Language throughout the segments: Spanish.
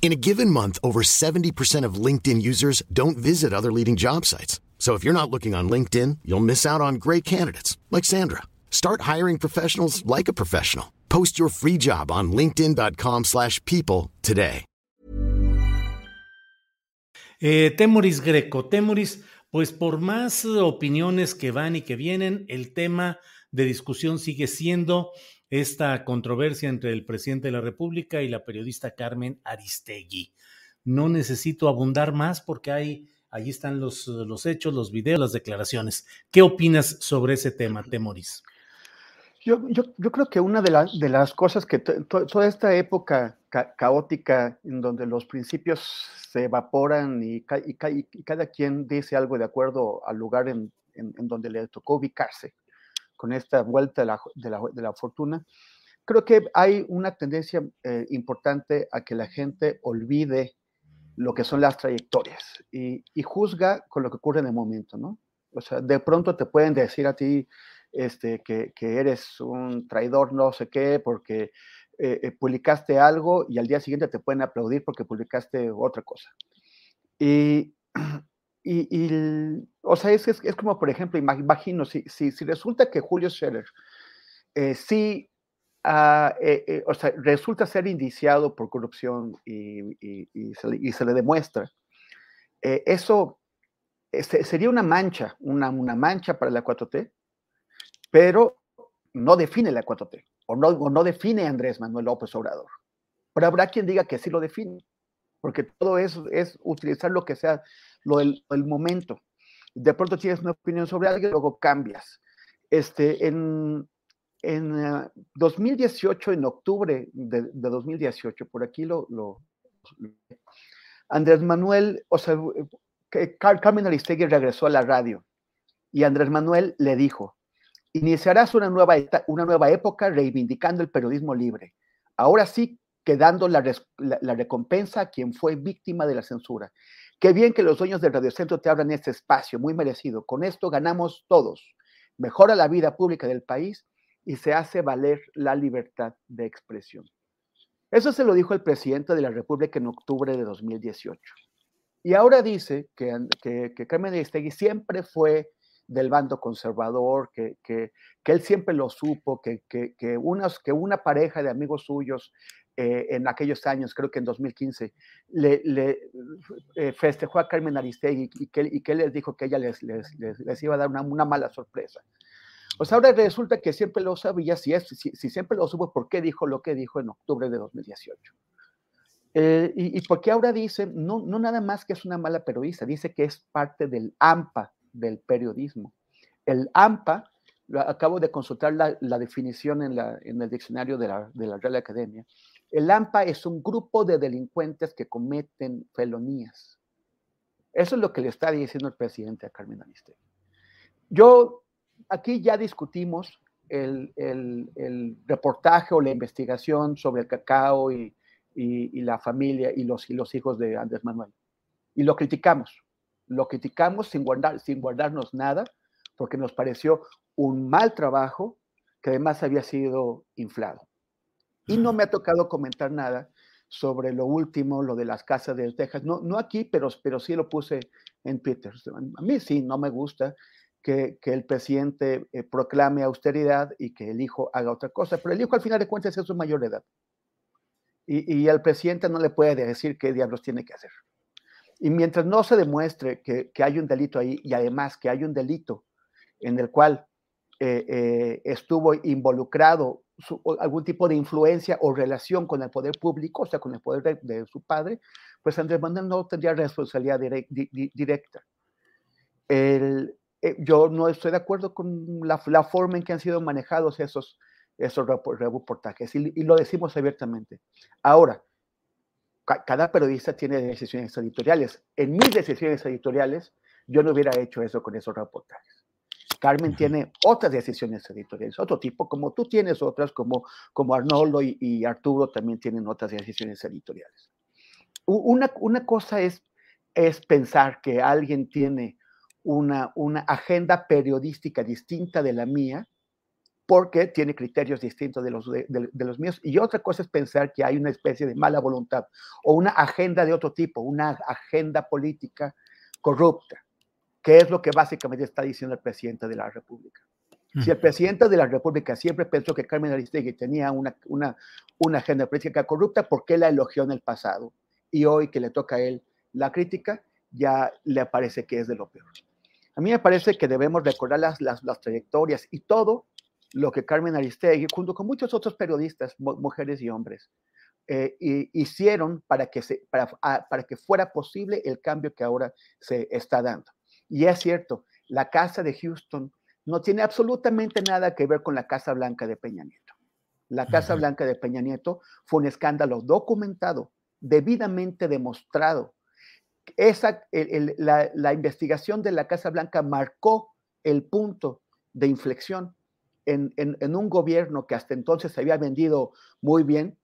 In a given month, over 70% of LinkedIn users don't visit other leading job sites. So if you're not looking on LinkedIn, you'll miss out on great candidates like Sandra. Start hiring professionals like a professional. Post your free job on linkedin.com/people today. Eh, Temoris Greco, Temoris, pues por más opiniones que van y que vienen, el tema de discusión sigue siendo esta controversia entre el presidente de la República y la periodista Carmen Aristegui. No necesito abundar más porque hay, allí están los, los hechos, los videos, las declaraciones. ¿Qué opinas sobre ese tema, Temoris? Yo, yo, yo creo que una de, de las cosas que toda esta época caótica en donde los principios se evaporan y, y, cada quien dice algo de acuerdo al lugar en, en donde le tocó ubicarse, con esta vuelta de la, de la, de la fortuna, creo que hay una tendencia eh, importante a que la gente olvide lo que son las trayectorias y, y, juzga con lo que ocurre en el momento, ¿no? O sea, de pronto te pueden decir a ti este, que, que eres un traidor, no sé qué, porque eh, eh, publicaste algo y al día siguiente te pueden aplaudir porque publicaste otra cosa. Y, y, y o sea, es, es, es, como, por ejemplo, imagino, si, si, si resulta que Julio Scherer eh, sí, uh, eh, o sea, resulta ser indiciado por corrupción y, y se, le, se, le, demuestra, eso sería una mancha, una, una mancha para la 4T, pero no define la 4T, o no, o no define Andrés Manuel López Obrador. Pero habrá quien diga que sí lo define, porque todo eso es utilizar lo que sea, lo del el momento. De pronto tienes una opinión sobre alguien, luego cambias. Este, en, en uh, 2018, en octubre de, de, 2018, por aquí lo, lo, Andrés Manuel, o sea, Carmen Aristegui regresó a la radio y Andrés Manuel le dijo, Iniciarás una nueva, una nueva época reivindicando el periodismo libre. Ahora sí, quedando la, la, la, recompensa a quien fue víctima de la censura. Qué bien que los dueños del Radiocentro te abran este espacio, muy merecido. Con esto ganamos todos. Mejora la vida pública del país y se hace valer la libertad de expresión. Eso se lo dijo el presidente de la República en octubre de 2018. Y ahora dice que, Carmen Aristegui siempre fue del bando conservador, que, él siempre lo supo, que, que, que una pareja de amigos suyos eh, en aquellos años, creo que en 2015, le, le eh, festejó a Carmen Aristegui y que, y que les dijo que ella les, les, les, les iba a dar una, una, mala sorpresa. O sea, ahora resulta que siempre lo sabía, si, es, si, si siempre lo supo, ¿por qué dijo lo que dijo en octubre de 2018? Eh, y, y porque ahora dice, no, no nada más que es una mala periodista, dice que es parte del AMPA, del periodismo. El AMPA, acabo de consultar la, la definición en, la, en, el diccionario de la, de la Real Academia, el AMPA es un grupo de delincuentes que cometen felonías. Eso es lo que le está diciendo el presidente a Carmen Aristegui. Yo, aquí ya discutimos el, reportaje o la investigación sobre el cacao y la familia y los, y los hijos de Andrés Manuel. Y lo criticamos lo criticamos sin, guardar, sin guardarnos nada, porque nos pareció un mal trabajo que además había sido inflado. Y no me ha tocado comentar nada sobre lo último, lo de las casas de Texas. No, no aquí, pero, pero sí lo puse en Twitter. A mí sí, no me gusta que, que el presidente eh, proclame austeridad y que el hijo haga otra cosa, pero el hijo al final de cuentas es su mayor edad. Y, y al presidente no le puede decir qué diablos tiene que hacer. Y mientras no se demuestre que, hay un delito ahí y además que hay un delito en el cual eh, eh, estuvo involucrado algún tipo de influencia o relación con el poder público, o sea, con el poder de, su padre, pues Andrés Manuel no tendría responsabilidad directa. El, eh, yo no estoy de acuerdo con la, forma en que han sido manejados esos, esos reportajes y, y lo decimos abiertamente. Ahora, cada periodista tiene decisiones editoriales. En mis decisiones editoriales, yo no hubiera hecho eso con esos reportajes. Carmen tiene otras decisiones editoriales, otro tipo, como tú tienes otras, como, como Arnoldo y, Arturo también tienen otras decisiones editoriales. Una, una cosa es, es pensar que alguien tiene una, una agenda periodística distinta de la mía, porque tiene criterios distintos de los, de, los míos. Y otra cosa es pensar que hay una especie de mala voluntad o una agenda de otro tipo, una agenda política corrupta, que es lo que básicamente está diciendo el presidente de la República. Si el presidente de la República siempre pensó que Carmen Aristegui tenía una, una, una agenda política corrupta, ¿por qué la elogió en el pasado? Y hoy que le toca a él la crítica, ya le parece que es de lo peor. A mí me parece que debemos recordar las, las, las trayectorias y todo lo que Carmen Aristegui, junto con muchos otros periodistas, mujeres y hombres, eh, hicieron para que, se, para, para que fuera posible el cambio que ahora se está dando. Y es cierto, la Casa de Houston no tiene absolutamente nada que ver con la Casa Blanca de Peña Nieto. La Casa Blanca de Peña Nieto fue un escándalo documentado, debidamente demostrado. Esa, la, la investigación de la Casa Blanca marcó el punto de inflexión en, un gobierno que hasta entonces se había vendido muy bien,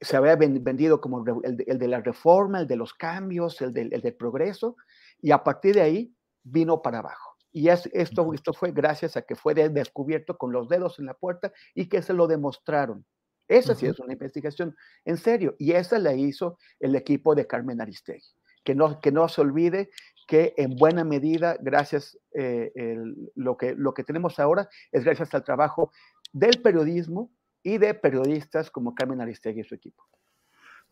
se había vendido como el de, la reforma, el de los cambios, el del, progreso, y a partir de ahí vino para abajo. Y esto, esto fue gracias a que fue descubierto con los dedos en la puerta y que se lo demostraron. Esa sí es una investigación en serio. Y esa la hizo el equipo de Carmen Aristegui. Que no, que no se olvide que en buena medida, gracias, eh, lo, que, lo que tenemos ahora es gracias al trabajo del periodismo y de periodistas como Carmen Aristegui y su equipo.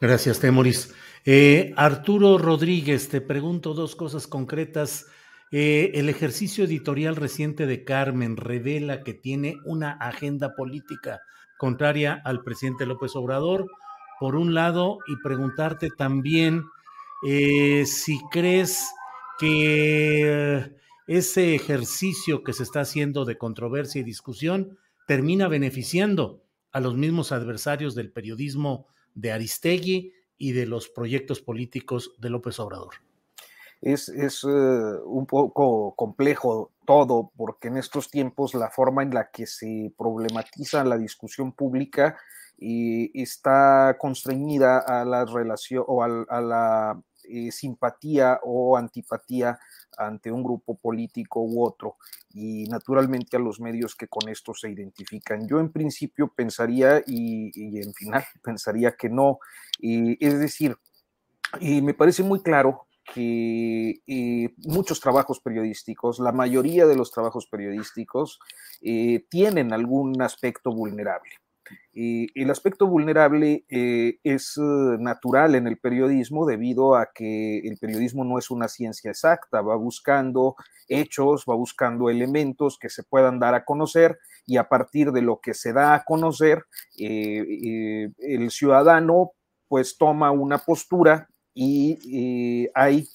Gracias, Temoris. Eh, Arturo Rodríguez, te pregunto dos cosas concretas. Eh, el ejercicio editorial reciente de Carmen revela que tiene una agenda política contraria al presidente López Obrador, por un lado, y preguntarte también si crees que ese ejercicio que se está haciendo de controversia y discusión termina beneficiando a los mismos adversarios del periodismo de Aristegui y de los proyectos políticos de López Obrador. Es, eh, un poco complejo todo, porque en estos tiempos la forma en la que se problematiza la discusión pública está constreñida a la relación o a la eh, simpatía o antipatía ante un grupo político u otro y naturalmente a los medios que con esto se identifican. Yo en principio pensaría y, en final pensaría que no. es decir, y me parece muy claro que eh, muchos trabajos periodísticos, la mayoría de los trabajos periodísticos eh, tienen algún aspecto vulnerable. El aspecto vulnerable eh, es natural en el periodismo debido a que el periodismo no es una ciencia exacta, va buscando hechos, va buscando elementos que se puedan dar a conocer y a partir de lo que se da a conocer, el ciudadano pues toma una postura y hay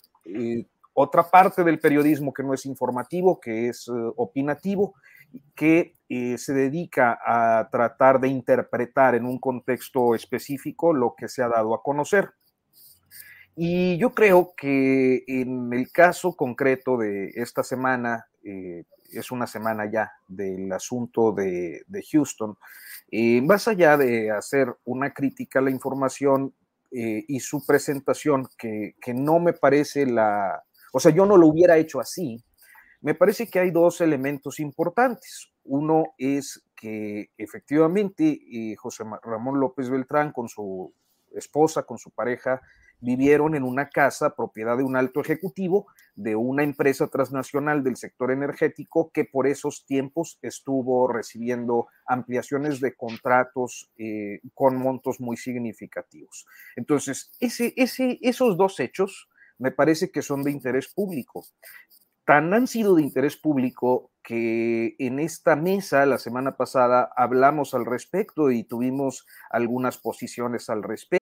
otra parte del periodismo que no es informativo, que es opinativo, que eh, se dedica a tratar de interpretar en un contexto específico lo que se ha dado a conocer. Y yo creo que en el caso concreto de esta semana, eh, es una semana ya del asunto de, Houston, eh, más allá de hacer una crítica a la información y su presentación, que, que no me parece la, o sea, yo no lo hubiera hecho así, me parece que hay dos elementos importantes. Uno es que efectivamente eh, José Ramón López Beltrán con su esposa, con su pareja, vivieron en una casa propiedad de un alto ejecutivo de una empresa transnacional del sector energético que por esos tiempos estuvo recibiendo ampliaciones de contratos eh, con montos muy significativos. Entonces, ese, ese, esos dos hechos me parece que son de interés público. Tan han sido de interés público que en esta mesa la semana pasada hablamos al respecto y tuvimos algunas posiciones al respecto.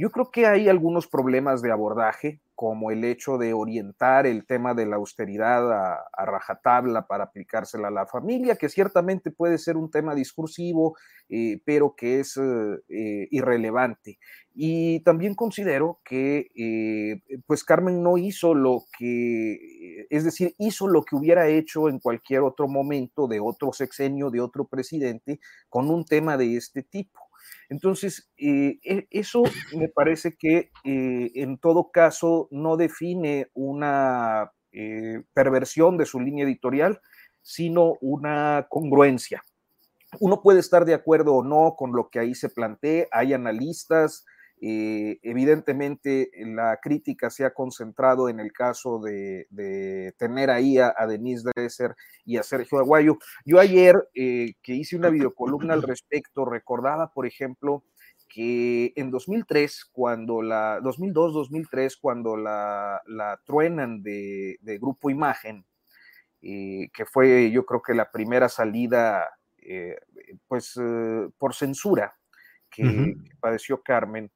Yo creo que hay algunos problemas de abordaje como el hecho de orientar el tema de la austeridad a, rajatabla para aplicársela a la familia, que ciertamente puede ser un tema discursivo, eh, pero que es eh, irrelevante. Y también considero que, eh, pues Carmen no hizo lo que, es decir, hizo lo que hubiera hecho en cualquier otro momento de otro sexenio, de otro presidente, con un tema de este tipo. Entonces, eh, e, eso me parece que eh, en todo caso no define una eh, perversión de su línea editorial, sino una congruencia. Uno puede estar de acuerdo o no con lo que ahí se plantea, hay analistas, eh, evidentemente, la crítica se ha concentrado en el caso de, tener ahí a, Denise Dresser y a Sergio Aguayo. Yo ayer eh, que hice una videocolumna al respecto, recordaba, por ejemplo, que en 2003, cuando la, 2002-2003, cuando la, truenan de, Grupo Imagen, eh, que fue yo creo que la primera salida, pues por censura que padeció Carmen,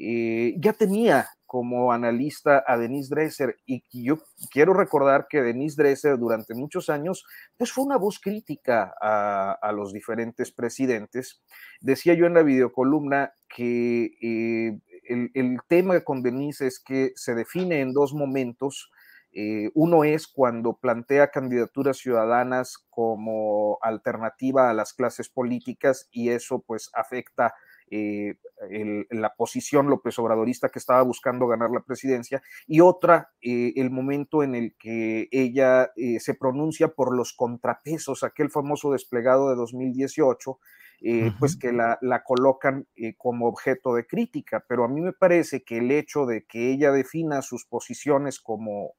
eh, ya tenía como analista a Denise Dresser y yo quiero recordar que Denise Dresser durante muchos años pues fue una voz crítica a, los diferentes presidentes. Decía yo en la videocolumna que eh, el, tema con Denise es que se define en dos momentos. Eh, uno es cuando plantea candidaturas ciudadanas como alternativa a las clases políticas y eso pues afecta eh, la posición López Obradorista que estaba buscando ganar la presidencia, y otra, eh, el momento en el que ella eh, se pronuncia por los contrapesos, aquel famoso desplegado de 2018, pues que la, la colocan como objeto de crítica, pero a mí me parece que el hecho de que ella defina sus posiciones como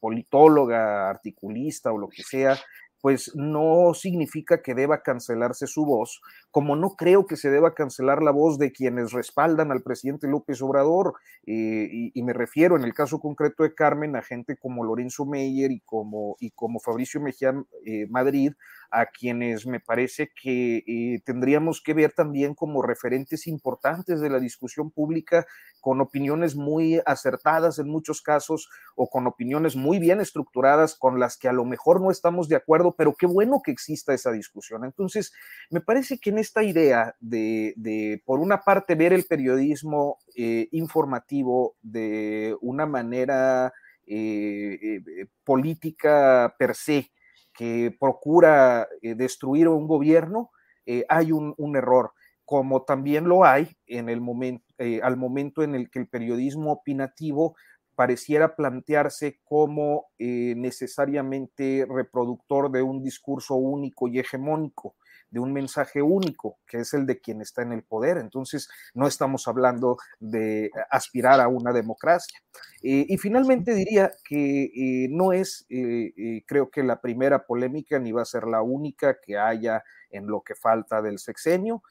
politóloga, articulista o lo que sea, pues no significa que deba cancelarse su voz, como no creo que se deba cancelar la voz de quienes respaldan al presidente López Obrador, eh, y, me refiero en el caso concreto de Carmen a gente como Lorenzo Meyer y como, y como Fabricio Mejía eh, Madrid, a quienes me parece que eh, tendríamos que ver también como referentes importantes de la discusión pública, con opiniones muy acertadas en muchos casos o con opiniones muy bien estructuradas con las que a lo mejor no estamos de acuerdo, pero qué bueno que exista esa discusión. Entonces, me parece que en esta idea de, por una parte, ver el periodismo eh, informativo de una manera eh, política per se, que procura eh, destruir un gobierno, eh, hay un, error, como también lo hay en el momento, eh, al momento en el que el periodismo opinativo pareciera plantearse como necesariamente reproductor de un discurso único y hegemónico de un mensaje único, que es el de quien está en el poder. Entonces, no estamos hablando de aspirar a una democracia. Eh, y finalmente diría que eh, no es, eh, creo que la primera polémica, ni va a ser la única que haya en lo que falta del sexenio.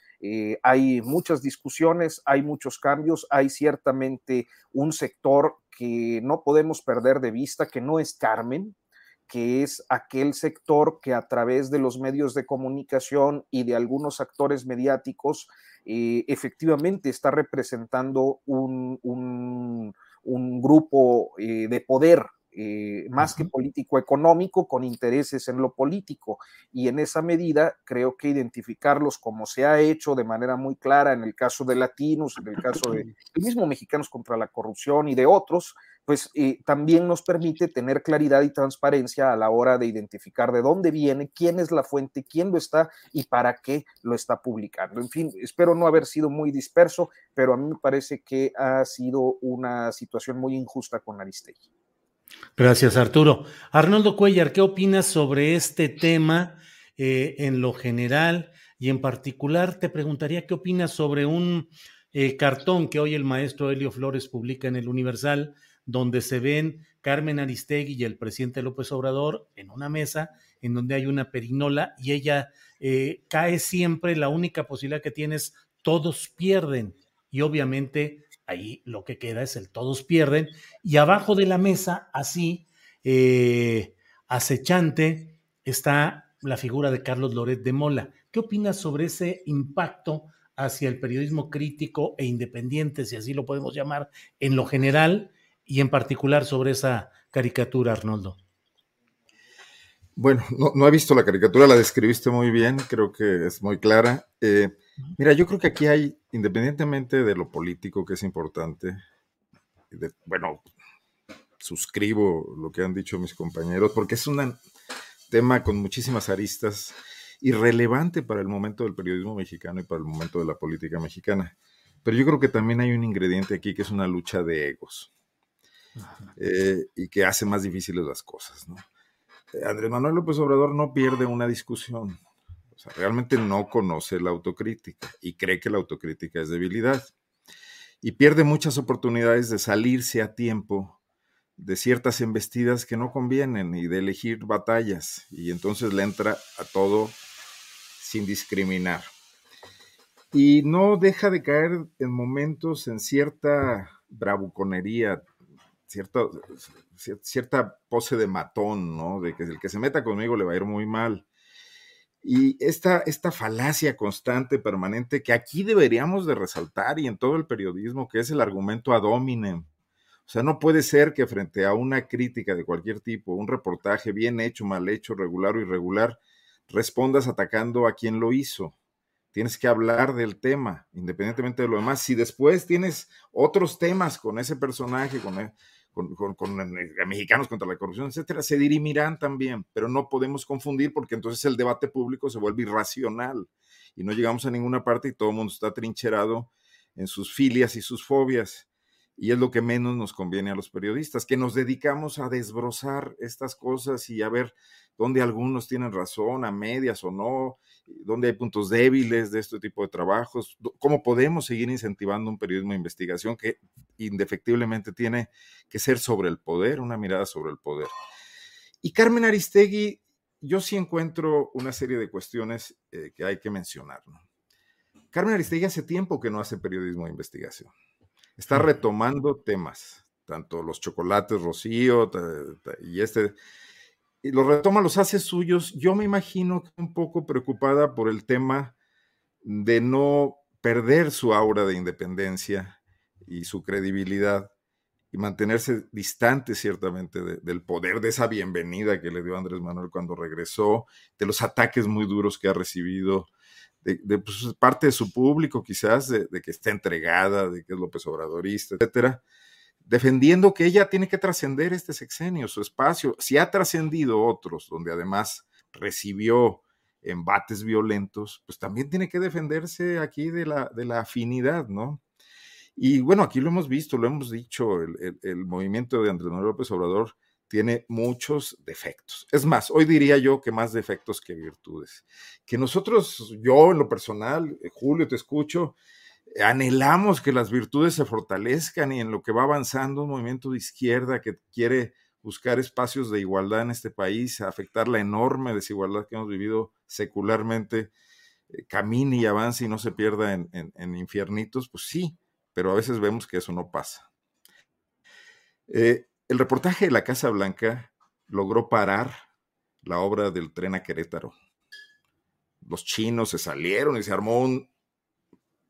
hay muchas discusiones, hay muchos cambios, hay ciertamente un sector que no podemos perder de vista, que no es Carmen, que es aquel sector que a través de los medios de comunicación y de algunos actores mediáticos eh, efectivamente está representando un, grupo eh, de poder eh, más que político-económico, con intereses en lo político. Y en esa medida creo que identificarlos como se ha hecho de manera muy clara en el caso de Latinos, en el caso de el mismo Mexicanos contra la Corrupción y de otros, pues eh, también nos permite tener claridad y transparencia a la hora de identificar de dónde viene, quién es la fuente, quién lo está y para qué lo está publicando. En fin, espero no haber sido muy disperso, pero a mí me parece que ha sido una situación muy injusta con Aristegui. Gracias, Arturo. Arnoldo Cuellar, ¿qué opinas sobre este tema eh, en lo general? Y en particular, te preguntaría qué opinas sobre un eh, cartón que hoy el maestro Helio Flores publica en el Universal, donde se ven Carmen Aristegui y el presidente López Obrador en una mesa en donde hay una perinola y ella eh, cae siempre, la única posibilidad que tiene es todos pierden. Y obviamente ahí lo que queda es el todos pierden, y abajo de la mesa, así, eh, acechante, está la figura de Carlos Loret de Mola. ¿Qué opinas sobre ese impacto hacia el periodismo crítico e independiente, si así lo podemos llamar, en lo general y en particular sobre esa caricatura, Arnoldo? Bueno, no, he visto la caricatura, la describiste muy bien, creo que es muy clara. Eh, Mira, yo creo que aquí hay, independientemente de lo político que es importante, bueno, suscribo lo que han dicho mis compañeros, porque es un tema con muchísimas aristas irrelevante para el momento del periodismo mexicano y para el momento de la política mexicana. Pero yo creo que también hay un ingrediente aquí que es una lucha de egos eh, y que hace más difíciles las cosas. ¿no? Eh, Andrés Manuel López Obrador no pierde una discusión o sea, realmente no conoce la autocrítica y cree que la autocrítica es debilidad. Y pierde muchas oportunidades de salirse a tiempo de ciertas embestidas que no convienen y de elegir batallas. Y entonces le entra a todo sin discriminar. Y no deja de caer en momentos en cierta bravuconería, cierta, cierta pose de matón, ¿no? De que el que se meta conmigo le va a ir muy mal. Y esta, esta falacia constante, permanente, que aquí deberíamos de resaltar y en todo el periodismo, que es el argumento ad hominem. O sea, no puede ser que frente a una crítica de cualquier tipo, un reportaje bien hecho, mal hecho, regular o irregular, respondas atacando a quien lo hizo. Tienes que hablar del tema, independientemente de lo demás. Si después tienes otros temas con ese personaje, con, e, con, eh, mexicanos contra la corrupción, etcétera, se dirimirán también, pero no podemos confundir porque entonces el debate público se vuelve irracional y no llegamos a ninguna parte y todo el mundo está trincherado en sus filias y sus fobias. Y es lo que menos nos conviene a los periodistas, que nos dedicamos a desbrozar estas cosas y a ver dónde algunos tienen razón, a medias o no, dónde hay puntos débiles de este tipo de trabajos, cómo podemos seguir incentivando un periodismo de investigación que indefectiblemente tiene que ser sobre el poder, una mirada sobre el poder. Y Carmen Aristegui, yo sí encuentro una serie de cuestiones eh, que hay que mencionar. Carmen Aristegui hace tiempo que no hace periodismo de investigación. Está retomando temas, tanto los chocolates Rocío y este y los retoma, los hace suyos. Yo me imagino que un poco preocupada por el tema de no perder su aura de independencia y su credibilidad y mantenerse distante ciertamente del poder de esa bienvenida que le dio Andrés Manuel cuando regresó, de los ataques muy duros que ha recibido, de, pues, parte de su público quizás, de, que está entregada, de que es López Obradorista, etcétera defendiendo que ella tiene que trascender este sexenio, su espacio. Si ha trascendido otros, donde además recibió embates violentos, pues también tiene que defenderse aquí de la, de la afinidad, ¿no? Y bueno, aquí lo hemos visto, lo hemos dicho, el, movimiento de Andrés Manuel López Obrador tiene muchos defectos. Es más, hoy diría yo que más defectos que virtudes. Que nosotros, yo en lo personal, eh, Julio, te escucho, anhelamos que las virtudes se fortalezcan y en lo que va avanzando un movimiento de izquierda que quiere buscar espacios de igualdad en este país, afectar la enorme desigualdad que hemos vivido secularmente, eh, camine y avance y no se pierda en, infiernitos, pues sí, pero a veces vemos que eso no pasa. Eh, el reportaje de la Casa Blanca logró parar la obra del tren a Querétaro. Los chinos se salieron y se armó un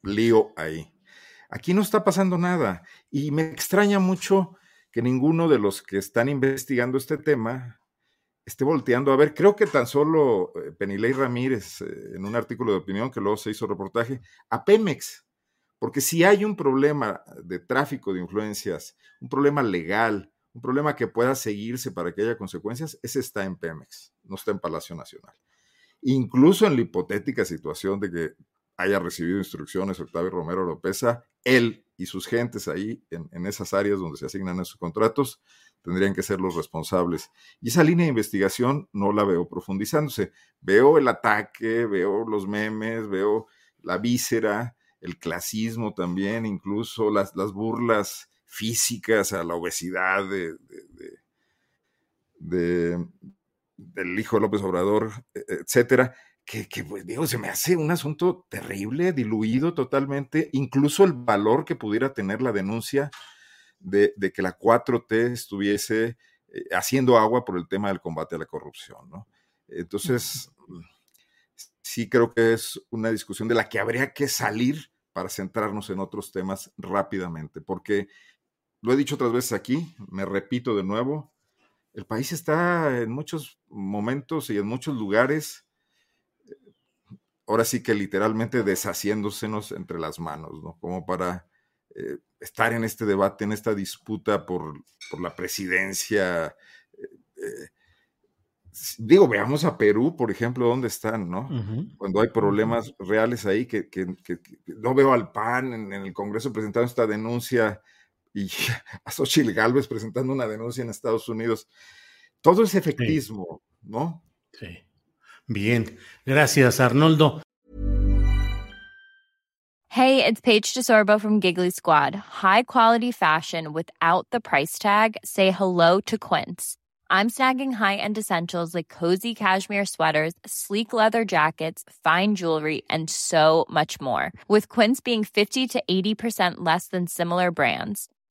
lío ahí. Aquí no está pasando nada y me extraña mucho que ninguno de los que están investigando este tema esté volteando a ver. Creo que tan solo eh, Penilei Ramírez, eh, en un artículo de opinión que luego se hizo reportaje, a Pemex, porque si hay un problema de tráfico de influencias, un problema legal, un problema que pueda seguirse para que haya consecuencias, ese está en Pemex, no está en Palacio Nacional. Incluso en la hipotética situación de que haya recibido instrucciones Octavio Romero Lópeza, él y sus gentes ahí en, esas áreas donde se asignan esos contratos tendrían que ser los responsables. Y esa línea de investigación no la veo profundizándose. Veo el ataque, veo los memes, veo la víscera, el clasismo también, incluso las, las burlas físicas a la obesidad de, del hijo de López Obrador, e, etcétera que, pues digo, se me hace un asunto terrible, diluido totalmente, incluso el valor que pudiera tener la denuncia de, que la 4T estuviese eh, haciendo agua por el tema del combate a la corrupción, ¿no? Entonces, sí creo que es una discusión de la que habría que salir para centrarnos en otros temas rápidamente, porque lo he dicho otras veces aquí, me repito de nuevo, el país está en muchos momentos y en muchos lugares ahora sí que literalmente deshaciéndosenos entre las manos, ¿no? Como para eh, estar en este debate, en esta disputa por, la presidencia. Eh, digo, veamos a Perú, por ejemplo, dónde están, ¿no? Cuando hay problemas reales ahí, que, no veo al PAN en, el Congreso presentando esta denuncia y a Xochitl Galvez presentando una denuncia en Estados Unidos. Todo es efectismo, ¿no? Sí. Bien, gracias Arnoldo. Hey, it's Paige DeSorbo from Giggly Squad. High quality fashion without the price tag. Say hello to Quince. I'm snagging high-end essentials like cozy cashmere sweaters, sleek leather jackets, fine jewelry, and so much more. With Quince being 50 to 80% less than similar brands